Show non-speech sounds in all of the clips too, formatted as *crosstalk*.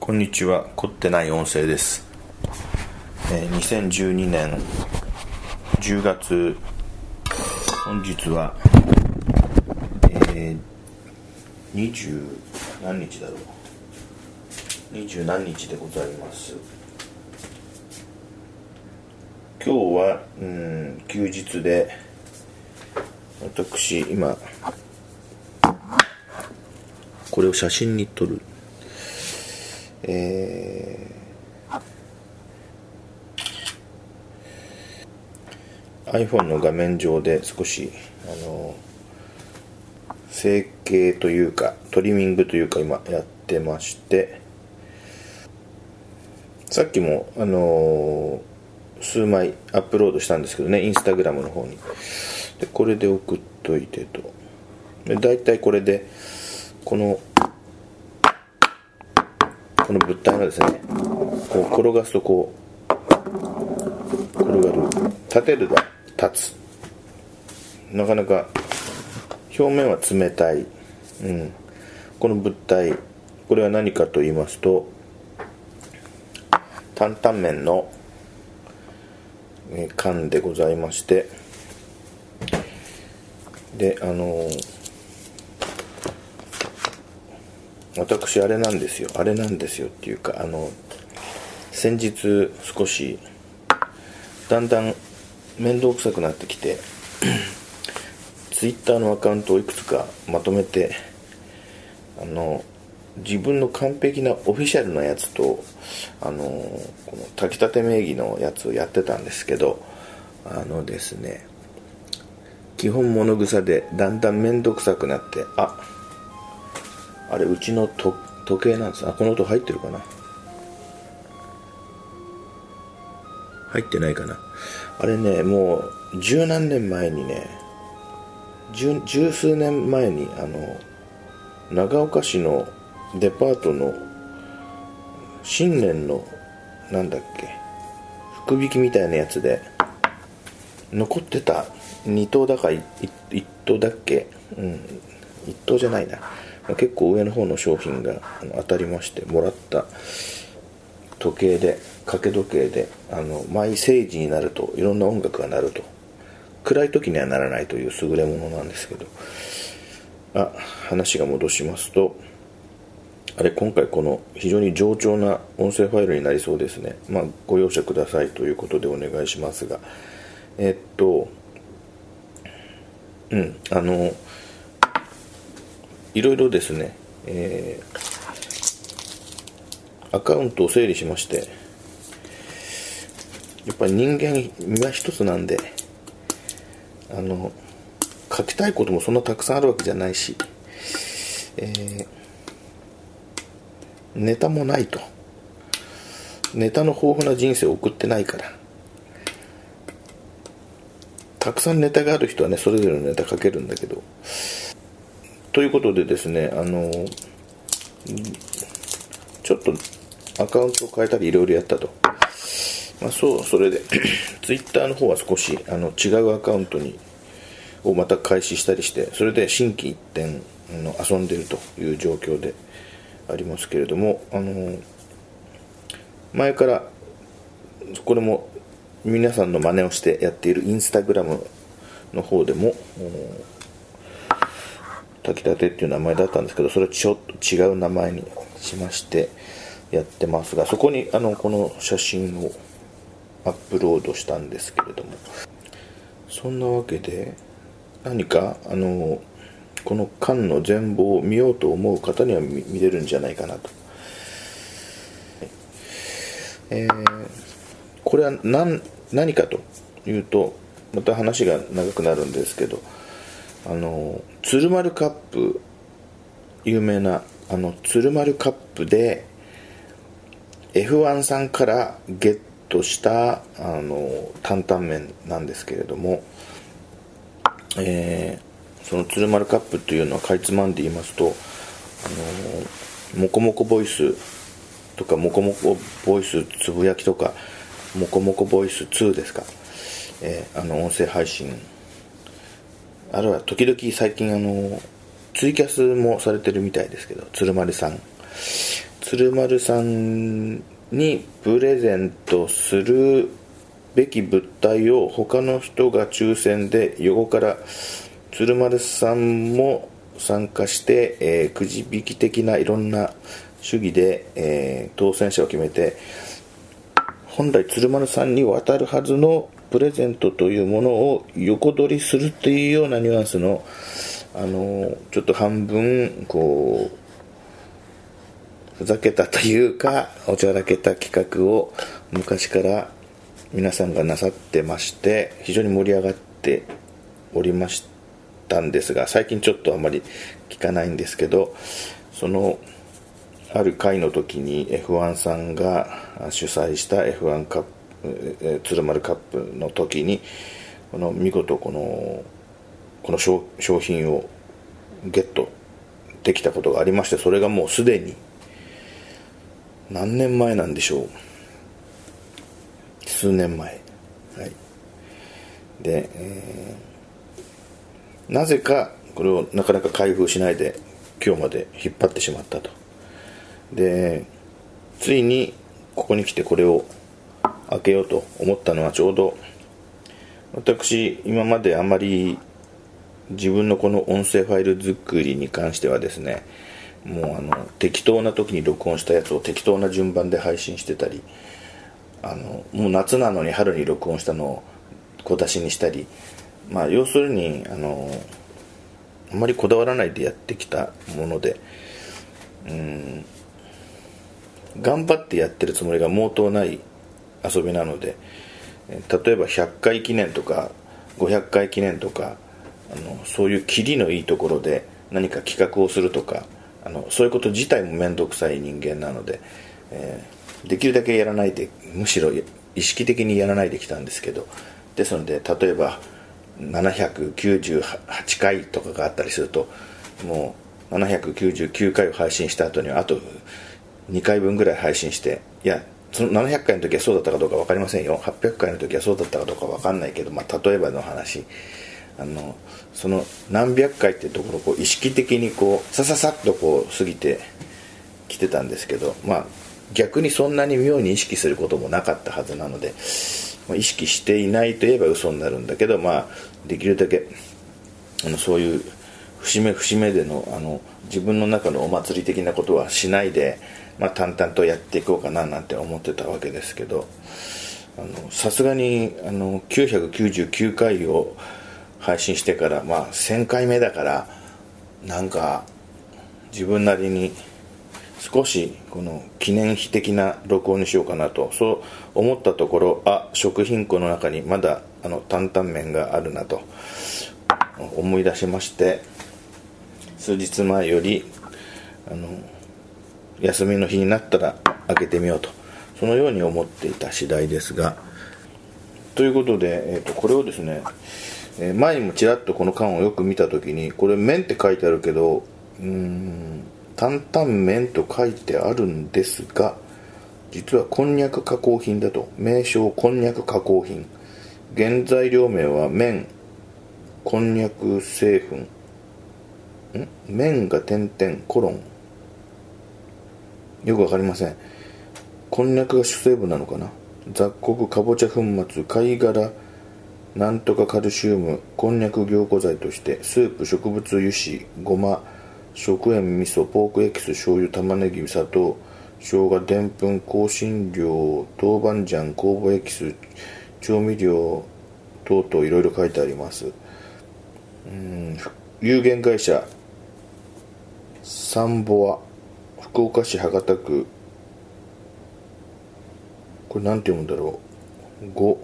こんにちは。凝ってない音声です、えー2012年10月本日はえー、20何日だろう。20何日でございます。今日はうん休日で私今これを写真に撮る。えー iPhone の画面上で少しあの整形というかトリミングというか今やってましてさっきもあの数枚アップロードしたんですけどねインスタグラムの方に。でこれで送っといてと。で大体これでこのこの物体がですねこう転がすとこう転がる立てるが立つ。なかなか表面は冷たい、うん、この物体これは何かと言いますと担々麺の缶でございましてであのー私あれなんですよ。あれなんですよっていうかあの先日少しだんだん面倒くさくなってきて *clears throat* ツイッターのアカウントをいくつかまとめてあの自分の完璧なオフィシャルなやつとあのこの炊きたて名義のやつをやってたんですけどあのですね基本物草でだんだん面倒くさくなってあっあれうちの時計なんです。あこの音入ってるかな？入ってないかな？あれねもう十何年前にね十十数年前にあの長岡市のデパートの新年のなんだっけ福引きみたいなやつで残ってた2等だか1等だっけ？うん1等じゃないな。結構上の方の商品が当たりましてもらった時計で掛け時計であの毎世時になるといろんな音楽が鳴ると。暗い時にはならないという優れものなんですけど。あ話が戻しますとあれ今回この非常に冗長な音声ファイルになりそうですね。まあご容赦くださいということでお願いしますが。えっとうんあのいろいろですね、えーアカウントを整理しましてやっぱり人間身は一つなんであの書きたいこともそんなたくさんあるわけじゃないし、えーネタもないと。ネタの豊富な人生を送ってないから。たくさんネタがある人はねそれぞれのネタ書けるんだけどということでですねあのちょっとアカウントを変えたりいろいろやったと、まあ、そうそれで *clears throat* ツイッターの方は少しあの違うアカウントにをまた開始したりしてそれで心機一転あの遊んでるという状況でありますけれどもあの前からこれも皆さんの真似をしてやっているインスタグラムの方でも炊きたてっていう名前だったんですけどそれはちょっと違う名前にしましてやってますがそこにあのこの写真をアップロードしたんですけれどもそんなわけで何かあのこの缶の全貌を見ようと思う方には見見れるんじゃないかなと、えーこれは何何かというとまた話が長くなるんですけどあの鶴丸カップ有名なあの鶴丸カップで F1 さんからゲットしたあの担々麺なんですけれども、えーその鶴丸カップというのはかいつまんで言いますとあのモコモコボイスとかモコモコボイスつぶやきとかモコモコボイス2ですか、えーあの音声配信あるいは時々最近あのツイキャスもされてるみたいですけど鶴丸さん。鶴丸さんにプレゼントするべき物体を他の人が抽選で横から鶴丸さんも参加して、えー、くじ引き的ないろんな主義で、えー、当選者を決めて本来鶴丸さんに渡るはずのプレゼントというものを横取りするというようなニュアンスの、あのちょっと半分こうふざけたというかおちゃらけた企画を昔から皆さんがなさってまして非常に盛り上がっておりましたんですが最近ちょっとあまり聞かないんですけどそのある会の時に F1 さんが主催した F1 カップ鶴丸カップの時にこの見事このこの商品をゲットできたことがありましてそれがもうすでに何年前なんでしょう。数年前。はい。で、えー、なぜかこれをなかなか開封しないで今日まで引っ張ってしまったと。でついにここに来てこれを開けようと思ったのはちょうど私今まであまり自分のこの音声ファイル作りに関してはですねもうあの適当な時に録音したやつを適当な順番で配信してたりあのもう夏なのに春に録音したのを小出しにしたりまあ要するにあのあまりこだわらないでやってきたものでうん頑張ってやってるつもりが毛頭ない遊びなので例えば100回記念とか500回記念とかあのそういうキリのいいところで何か企画をするとかあのそういうこと自体も面倒くさい人間なので、えー、できるだけやらないでむしろ意識的にやらないできたんですけどですので例えば798回とかがあったりするともう799回を配信した後にはあと2回分ぐらい配信していやその700回の時はそうだったかどうか分かりませんよ。800回の時はそうだったかどうか分かんないけど、まあ、例えばの話。あのその何百回っていうところをこう意識的にこうさささっとこう過ぎてきてたんですけどまあ逆にそんなに妙に意識することもなかったはずなので、まあ、意識していないといえば嘘になるんだけどまあできるだけあのそういう節目節目でのあの自分の中のお祭り的なことはしないでまあ、淡々とやっていこうかななんて思ってたわけですけどさすがにあの999回を配信してから、まあ、1000回目だからなんか自分なりに少しこの記念碑的な録音にしようかなとそう思ったところあ食品庫の中にまだあの担々麺があるなと思い出しまして数日前よりあの休みの日になったら開けてみようと。そのように思っていた次第ですが。ということで、えー、とこれをですね、えー、前にもちらっとこの缶をよく見た時にこれ麺って書いてあるけどうん担々麺と書いてあるんですが実はこんにゃく加工品だと。名称こんにゃく加工品。原材料名は麺。こんにゃく製粉。ん？麺が点々コロン。よくわかりません。こんにゃくが主成分なのかな？雑穀かぼちゃ粉末貝殻なんとかカルシウムこんにゃく凝固剤としてスープ植物油脂ごま食塩味噌ポークエキス醤油玉ねぎ砂糖生姜でんぷん香辛料豆板醤酵母エキス調味料等々いろいろ書いてあります。うん有限会社サンボア。福岡市博多区。これなんて読むんだろう。五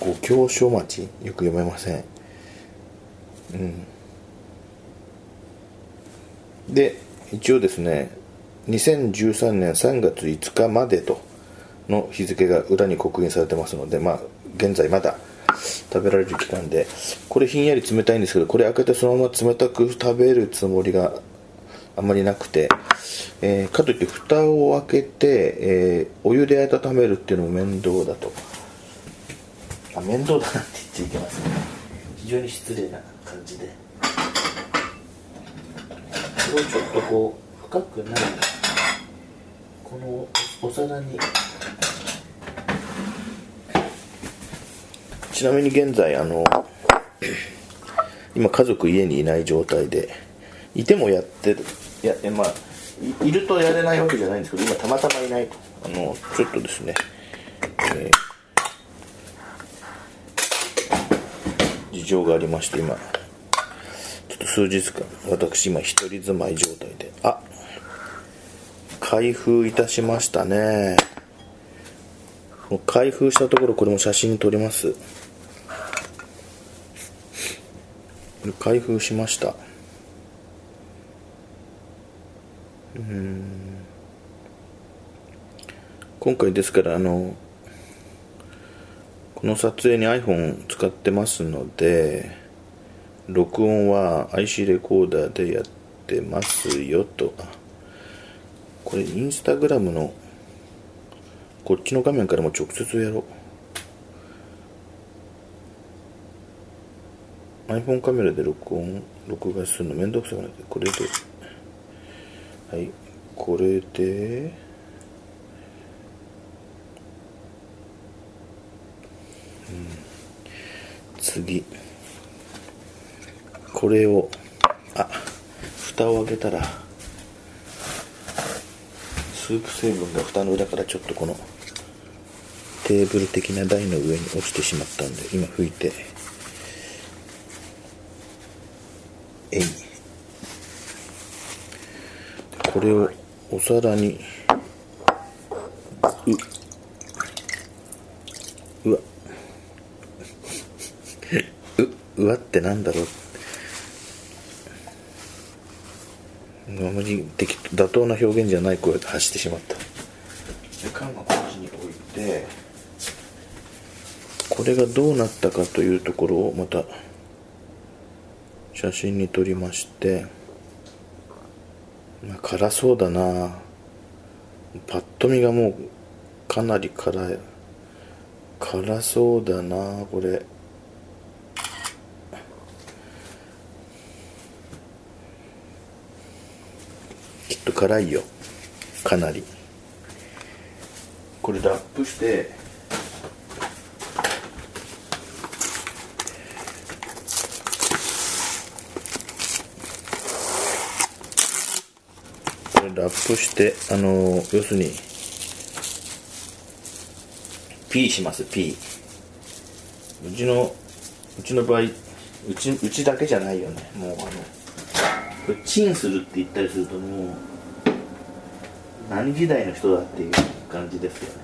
五教所町。よく読めません。うん。で一応ですね2013年3月5日までとの日付が裏に刻印されてますのでまあ現在まだ食べられる期間でこれひんやり冷たいんですけどこれ開けてそのまま冷たく食べるつもりがあんまりなくて、えー、かといって蓋を開けて、えー、お湯で温めるっていうのも面倒だと。あ面倒だなって言っちゃいけませんね。非常に失礼な感じで。これをちょっとこう深くないこのお皿に。ちなみに現在あの今家族家にいない状態でいてもやってる。いやまあいるとやれないわけじゃないんですけど今たまたまいないと。あのちょっとですね、えー、事情がありまして今ちょっと数日間私今一人住まい状態で。あ開封いたしましたね。開封したところこれも写真に撮ります。開封しました。うん。今回ですからあのこの撮影に iPhone 使ってますので録音は IC レコーダーでやってますよと。これインスタグラムのこっちの画面からも直接やろう。iPhone カメラで録音録画するのめんどくさくなってこれではい。これでうん。次。これをあ蓋を開けたらスープ成分が蓋の裏からちょっとこのテーブル的な台の上に落ちてしまったんで今拭いてえい。これをお皿に。う。うわ。*laughs* ううわってなんだろう。あまり妥当な表現じゃない声で発してしまった。で缶はこっちに置いて。これがどうなったかというところをまた。写真に撮りまして。まあ、辛そうだな。パッと見がもうかなり辛い。辛そうだなこれ。きっと辛いよ。かなり。これラップしてラップしてあの要するに P します P うちのうちの場合うちうちだけじゃないよね。もうあのチンするって言ったりするともう何時代の人だっていう感じですよね。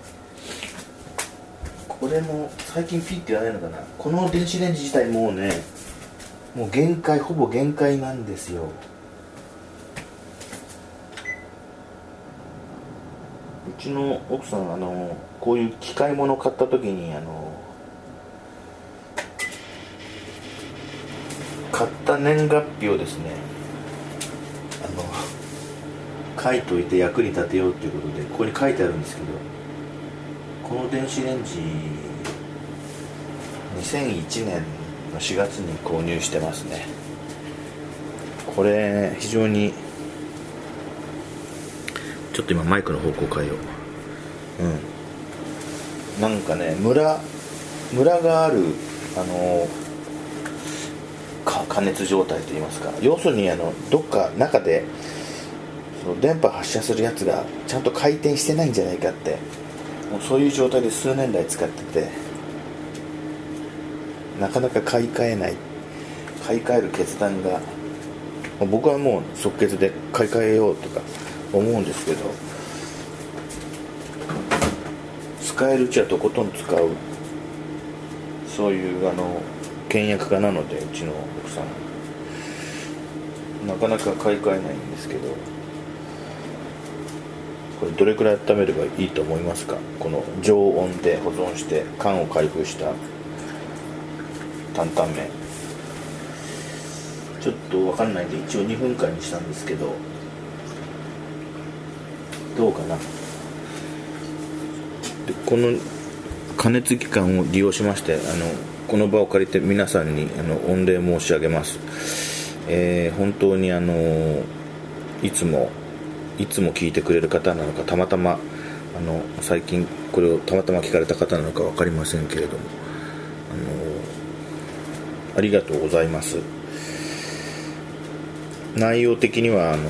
これも最近 P って言わないのかな。この電子レンジ自体もうねもう限界ほぼ限界なんですよ。ちの奥さんあのこういう機械物買った時にあの買った年月日をですねあの書いといて役に立てようということでここに書いてあるんですけどこの電子レンジ2001年の4月に購入してますね。これ非常にちょっと今マイクの方向変えよう。うん。なんかねムラムラがあるあの加熱状態といいますか。要するにあのどっか中でその電波発射するやつがちゃんと回転してないんじゃないかって。もうそういう状態で数年来使ってて。なかなか買い替えない。買い替える決断が僕はもう即決で買い替えようとか。思うんですけど使えるうちはとことん使う。そういうあの倹約家なのでうちの奥さん。なかなか買い替えないんですけどこれどれくらい温めればいいと思いますか？この常温で保存して缶を開封した担々麺。ちょっと分かんないんで一応2分間にしたんですけどどうかな。でこの加熱期間を利用しましてあのこの場を借りて皆さんにあの御礼申し上げます、えー、本当にあのいつもいつも聞いてくれる方なのかたまたまあの最近これをたまたま聞かれた方なのか分かりませんけれどもあのありがとうございます。内容的にはあの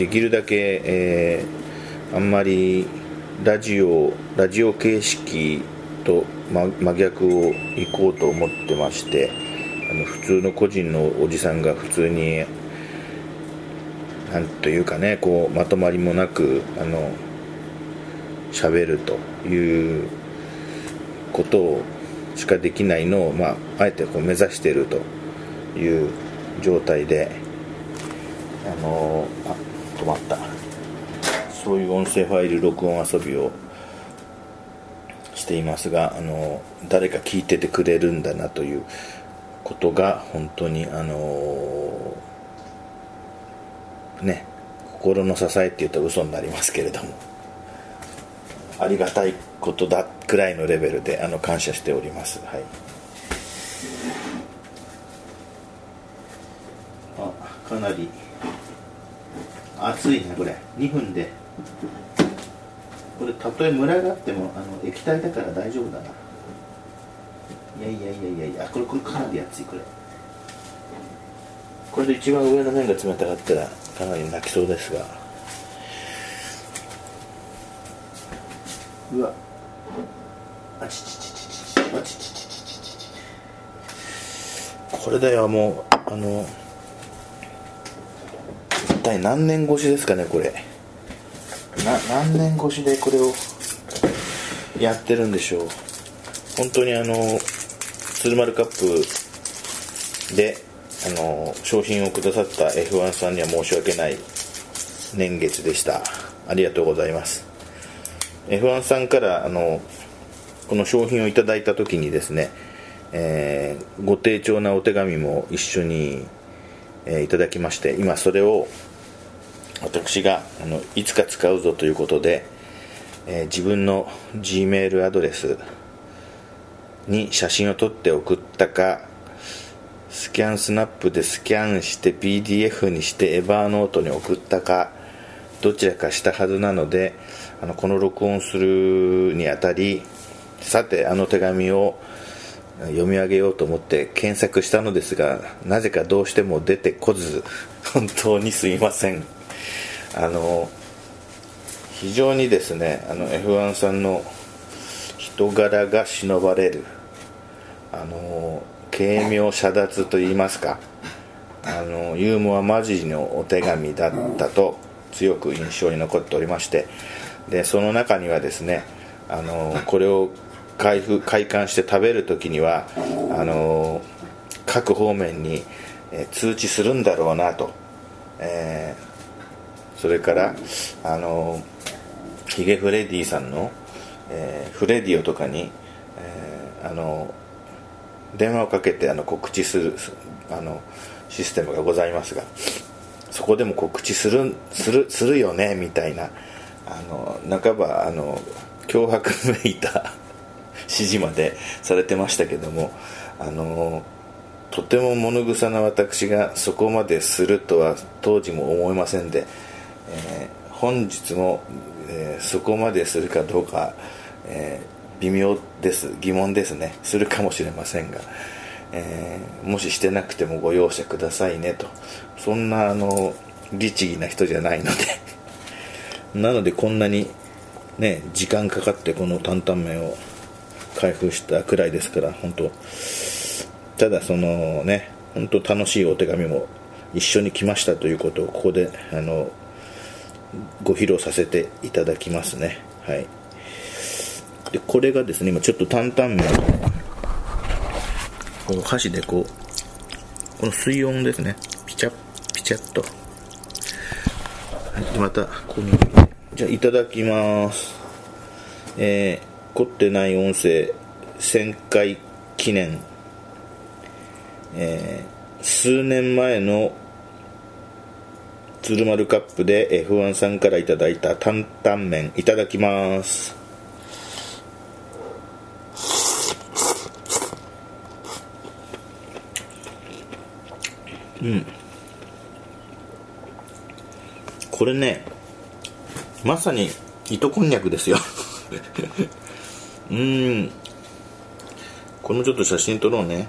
できるだけ、えー、あんまりラジオラジオ形式と真逆を行こうと思ってましてあの普通の個人のおじさんが普通になんというかねこうまとまりもなくあの喋るということをしかできないのを、まあ、あえてこう目指しているという状態であのあ止まった。そういう音声ファイル録音遊びをしていますがあの誰か聞いててくれるんだなということが本当にあのね心の支えって言うと嘘になりますけれどもありがたいことだくらいのレベルであの感謝しております。はい。あかなり熱いねこれ。2分で。これたとえムラがあってもあの液体だから大丈夫だな。いやいやいやいやいや。これこれかなり熱いこれ。これで一番上の面が冷たかったらかなり泣きそうですが。うわ。あちちちちちちあちちちちちちこれだよもう。あの一体何年越しですかねこれ。な何年越しでこれをやってるんでしょう？本当にあの鶴丸カップであの商品をくださった F1 さんには申し訳ない年月でした。ありがとうございます。F1 さんからあのこの商品をいただいた時にですね、えー、ご丁重なお手紙も一緒に、えー、いただきまして今それを私があのいつか使うぞということで、えー、自分の G メールアドレスに写真を撮って送ったかスキャンスナップでスキャンして PDF にしてエバーノートに送ったかどちらかしたはずなのであのこの録音するにあたりさてあの手紙を読み上げようと思って検索したのですがなぜかどうしても出てこず本当にすいません。あの非常にですねあの F1 さんの人柄が忍ばれるあの軽妙遮奪といいますかあのユーモアマジのお手紙だったと強く印象に残っておりましてでその中にはですねあのこれを開封開館して食べる時にはあの各方面に、通知するんだろうなと、えー、それからあのヒゲフレディさんの、えー、フレディオとかに、えー、あの電話をかけてあの告知するあのシステムがございますがそこでも告知するするするよねみたいなあの半ばあの脅迫めいた *laughs* 指示までされてましたけどもあのとても物臭な私がそこまでするとは当時も思いませんで、えー、本日も、えー、そこまでするかどうか、えー、微妙です疑問ですね。するかもしれませんが、えもししてなくてもご容赦くださいねと。そんなあの律儀な人じゃないので。*laughs* なのでこんなにね時間かかってこの担々麺を開封したくらいですから本当。ただそのね本当楽しいお手紙も一緒に来ましたということをここであのご披露させていただきますね。はい。でこれがですね今ちょっと担々麺この箸でこうこの水温ですね。ピチャッピチャッと、はい、またここにじゃあいただきます。えー、凝ってない音声1000回記念。えー、数年前の鶴丸カップで F1 さんからいただいた担々麺いただきます。うん。これねまさに糸こんにゃくですよ。*laughs* うん。これもちょっと写真撮ろうね。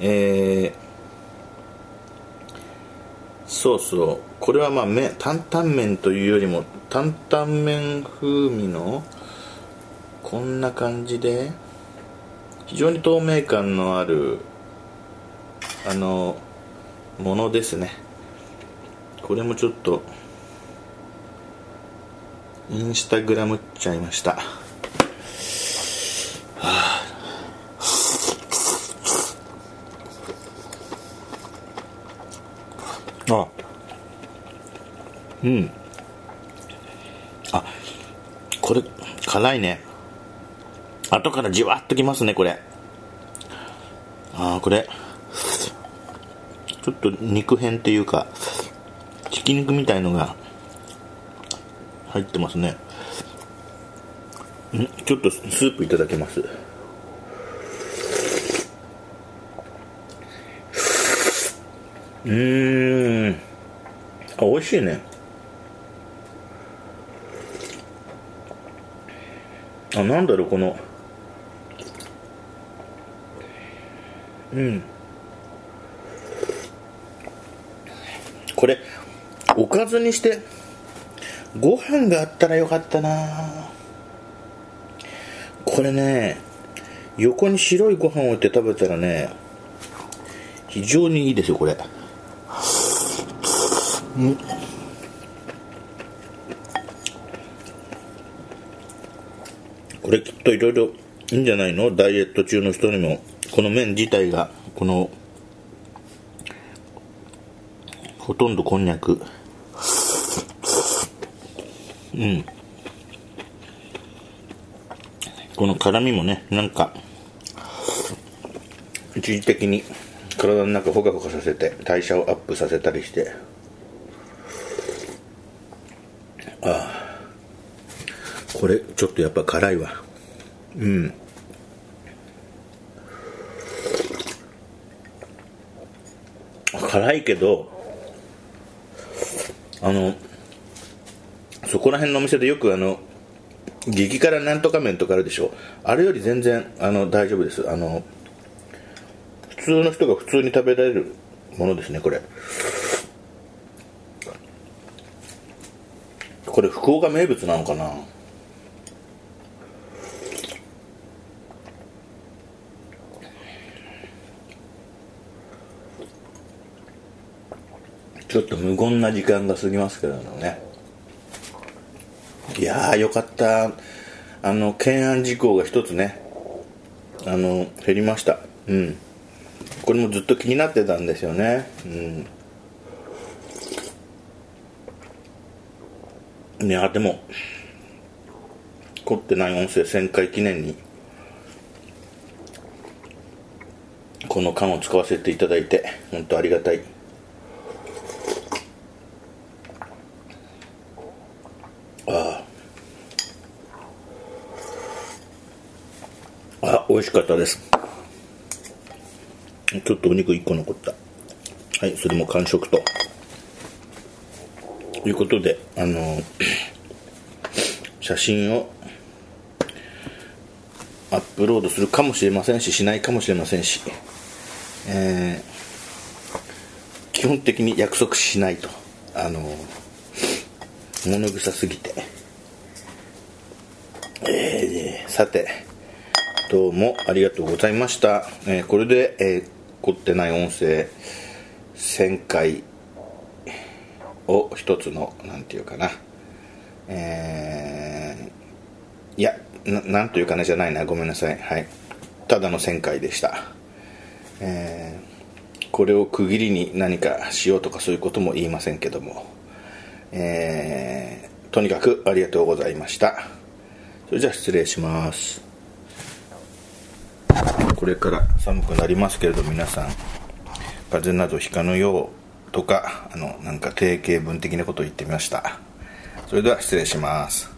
えー、そうそう。これはまあめ担々麺というよりも担々麺風味のこんな感じで非常に透明感のあるあのものですね。これもちょっとインスタグラムっちゃいました、うん。あこれ辛いね。後からじわっときますねこれ。ああこれ。ちょっと肉片っていうかひき肉みたいのが入ってますね。んちょっとスープいただきます。うん。あ美味しいね。あなんだろうこの。うん。これおかずにしてご飯があったらよかったな。これね横に白いご飯を置いて食べたらね非常にいいですよこれ。うん。これきっといろいろいいんじゃないの？ダイエット中の人にもこの麺自体がこのほとんどこんにゃく。うん。この辛みもねなんか一時的に体の中ほかほかさせて代謝をアップさせたりしてああこれちょっとやっぱ辛いわ。うん。辛いけどあのそこら辺のお店でよくあの激辛なんとか麺とかあるでしょ？あれより全然あの大丈夫です。あの普通の人が普通に食べられるものですねこれ。これ福岡名物なのかな？ちょっと無言な時間が過ぎますけどね。いやーよかった。あの懸案事項が一つね。あの減りました。うん。これもずっと気になってたんですよね。うん。いやでも凝ってない音声旋回記念にこの缶を使わせていただいて本当ありがたいあああ美味しかったです。ちょっとお肉1個残った。はいそれも完食と。いうことであの写真をアップロードするかもしれませんししないかもしれませんし、えー、基本的に約束しないと。あの物臭すぎて、えー、さてどうもありがとうございました、えー、これで、えー、凝ってない音声1000回を一つの何て言うかな。えー、いやなんというかなじゃないな。ごめんなさい。はい。ただの1000回でした。えー、これを区切りに何かしようとかそういうことも言いませんけども。えー、とにかくありがとうございました。それじゃあ失礼します。これから寒くなりますけれど皆さん風邪などひかぬようとかあのなんか定型文的なことを言ってみました。それでは失礼します。